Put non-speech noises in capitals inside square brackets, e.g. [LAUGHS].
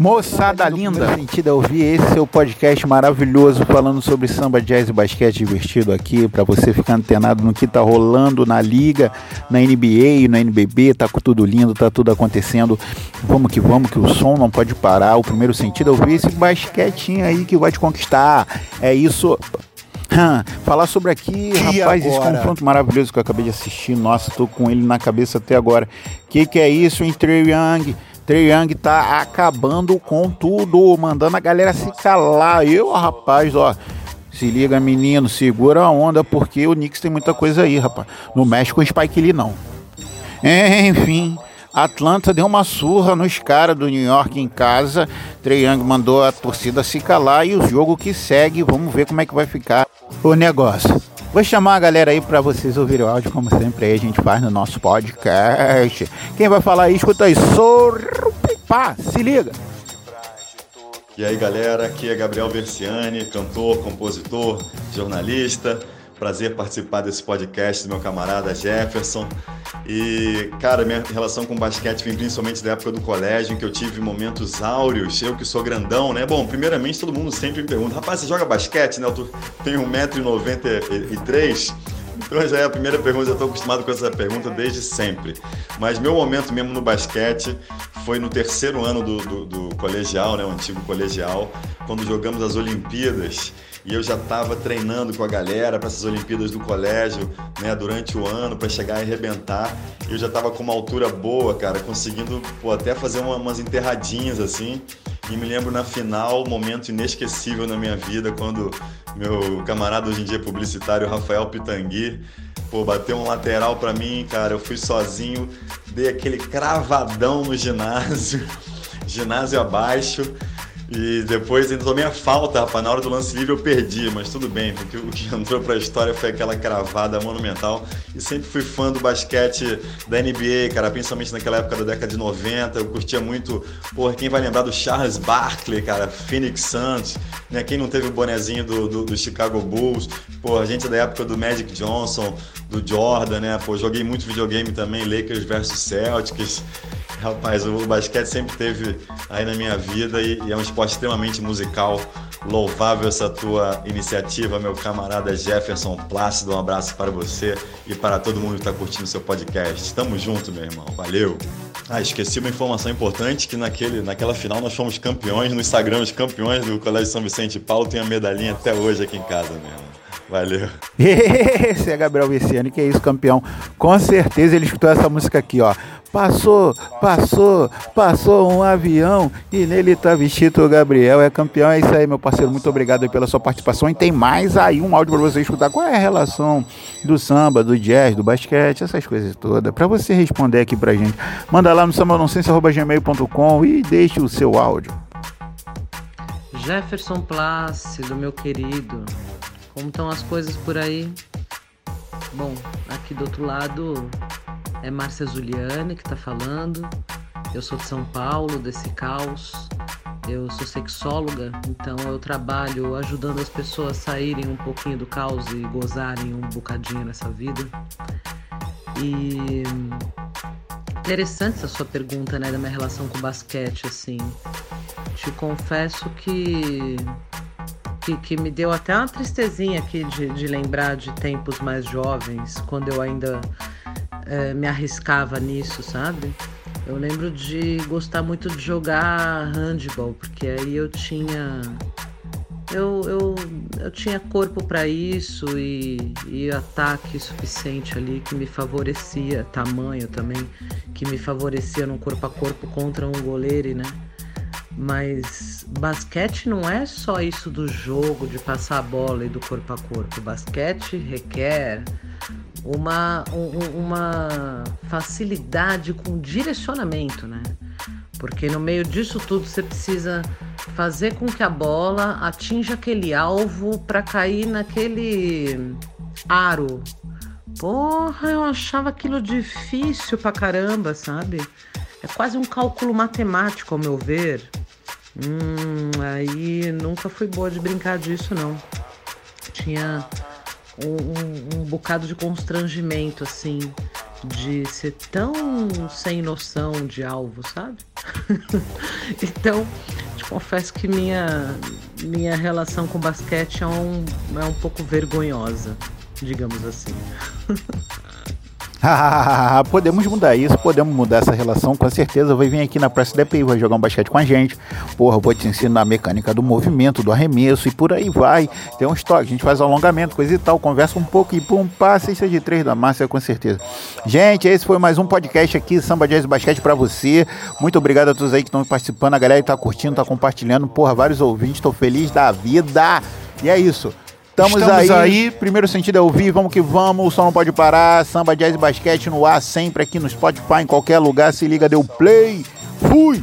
Moçada linda, sentido ouvir esse seu podcast maravilhoso falando sobre samba, jazz e basquete divertido aqui para você ficar antenado no que tá rolando na liga, na NBA, no NBB, tá tudo lindo, tá tudo acontecendo. Vamos que vamos, que o som não pode parar. O primeiro sentido é ouvir esse basquetinho aí que vai te conquistar. É isso. Falar sobre aqui, Que rapaz, esse agora? confronto maravilhoso que eu acabei de assistir. Nossa, tô com ele na cabeça até agora. Que que é isso, hein, Trey Young? Trey Young tá acabando com tudo, mandando a galera se calar. Eu, rapaz, ó. Se liga, menino, segura a onda, porque o Knicks tem muita coisa aí, rapaz. Não mexe com o Spike Lee, não. Enfim, Atlanta deu uma surra nos caras do New York em casa. Trey Young mandou a torcida se calar e o jogo que segue, vamos ver como é que vai ficar o negócio. Vou chamar a galera aí pra vocês ouvirem o áudio, como sempre aí a gente faz no nosso podcast. Quem vai falar aí, escuta aí. Sorpá, se liga. E aí galera, aqui é Gabriel Versiani, cantor, compositor, jornalista. Prazer participar desse podcast do meu camarada Jefferson. E, cara, minha relação com basquete vem principalmente da época do colégio, em que eu tive momentos áureos. Eu que sou grandão, né? Bom, primeiramente todo mundo sempre me pergunta: rapaz, você joga basquete, né? Eu tenho 1,93m. Então já é a primeira pergunta, eu estou acostumado com essa pergunta desde sempre. Mas meu momento mesmo no basquete foi no terceiro ano do, do, do colegial, né, o antigo colegial, quando jogamos as Olimpíadas e eu já estava treinando com a galera para essas Olimpíadas do colégio, né, durante o ano para chegar e arrebentar. Eu já estava com uma altura boa, cara, conseguindo pô, até fazer uma, umas enterradinhas assim. E me lembro na final, momento inesquecível na minha vida, quando meu camarada hoje em dia publicitário, Rafael Pitangui, pô, bateu um lateral para mim, cara. Eu fui sozinho, dei aquele cravadão no ginásio, [LAUGHS] ginásio abaixo. E depois ainda tomei a falta, rapaz. Na hora do lance livre eu perdi, mas tudo bem, porque o que [LAUGHS] entrou pra história foi aquela cravada monumental. E sempre fui fã do basquete da NBA, cara, principalmente naquela época da década de 90. Eu curtia muito, porra, quem vai lembrar do Charles Barkley, cara, Phoenix Suns, né? Quem não teve o bonezinho do, do, do Chicago Bulls, pô, a gente é da época do Magic Johnson, do Jordan, né? Pô, joguei muito videogame também, Lakers versus Celtics. Rapaz, o basquete sempre teve aí na minha vida e, e é um esporte extremamente musical. Louvável essa tua iniciativa, meu camarada Jefferson Plácido. Um abraço para você e para todo mundo que está curtindo seu podcast. Tamo junto, meu irmão. Valeu! Ah, esqueci uma informação importante que naquele, naquela final nós fomos campeões no Instagram, os campeões do Colégio São Vicente Paulo. Tem a medalhinha até hoje aqui em casa mesmo. Valeu. [LAUGHS] Esse é Gabriel Viciani, que é isso, campeão. Com certeza ele escutou essa música aqui, ó. Passou, passou, passou um avião e nele tá vestido o Gabriel. É campeão, é isso aí, meu parceiro. Muito obrigado pela sua participação. E tem mais aí um áudio para você escutar. Qual é a relação do samba, do jazz, do basquete, essas coisas todas. Para você responder aqui pra gente. Manda lá no sambanonsense.gmail.com e deixe o seu áudio. Jefferson Plácido, meu querido, como estão as coisas por aí? Bom, aqui do outro lado é Márcia Zuliane que tá falando. Eu sou de São Paulo, desse caos. Eu sou sexóloga, então eu trabalho ajudando as pessoas a saírem um pouquinho do caos e gozarem um bocadinho nessa vida. E interessante essa sua pergunta, né, da minha relação com o basquete, assim. Te confesso que que, que me deu até uma tristezinha aqui de, de lembrar de tempos mais jovens, quando eu ainda eh, me arriscava nisso, sabe? Eu lembro de gostar muito de jogar handball, porque aí eu tinha. Eu, eu, eu tinha corpo para isso e, e ataque suficiente ali que me favorecia, tamanho também, que me favorecia num corpo a corpo contra um goleiro, né? Mas basquete não é só isso do jogo, de passar a bola e do corpo a corpo. Basquete requer uma, um- uma facilidade com direcionamento, né? Porque no meio disso tudo você precisa fazer com que a bola atinja aquele alvo para cair naquele aro. Porra, eu achava aquilo difícil pra caramba, sabe? É quase um cálculo matemático, ao meu ver. Hum, aí nunca fui boa de brincar disso, não. Tinha um, um- bocado de constrangimento, assim, de ser tão sem noção de alvo, sabe? [LAUGHS] então, te confesso que minha, minha relação com basquete é um, é um pouco vergonhosa, digamos assim. [LAUGHS] [LAUGHS] podemos mudar isso, podemos mudar essa relação, com certeza. Vai vir aqui na Praça DPI, vai jogar um basquete com a gente. Porra, vou te ensinar a mecânica do movimento, do arremesso e por aí vai. Tem um estoque, a gente faz alongamento, coisa e tal, conversa um pouco e pum, passa isso de três da massa, com certeza. Gente, esse foi mais um podcast aqui, Samba Jazz Basquete para você. Muito obrigado a todos aí que estão participando, a galera que tá curtindo, tá compartilhando. Porra, vários ouvintes, tô feliz da vida. E é isso. Estamos, Estamos aí. aí. Primeiro sentido é ouvir, vamos que vamos. O som não pode parar. Samba, jazz e basquete no ar, sempre aqui no Spotify, em qualquer lugar. Se liga, deu play. Fui!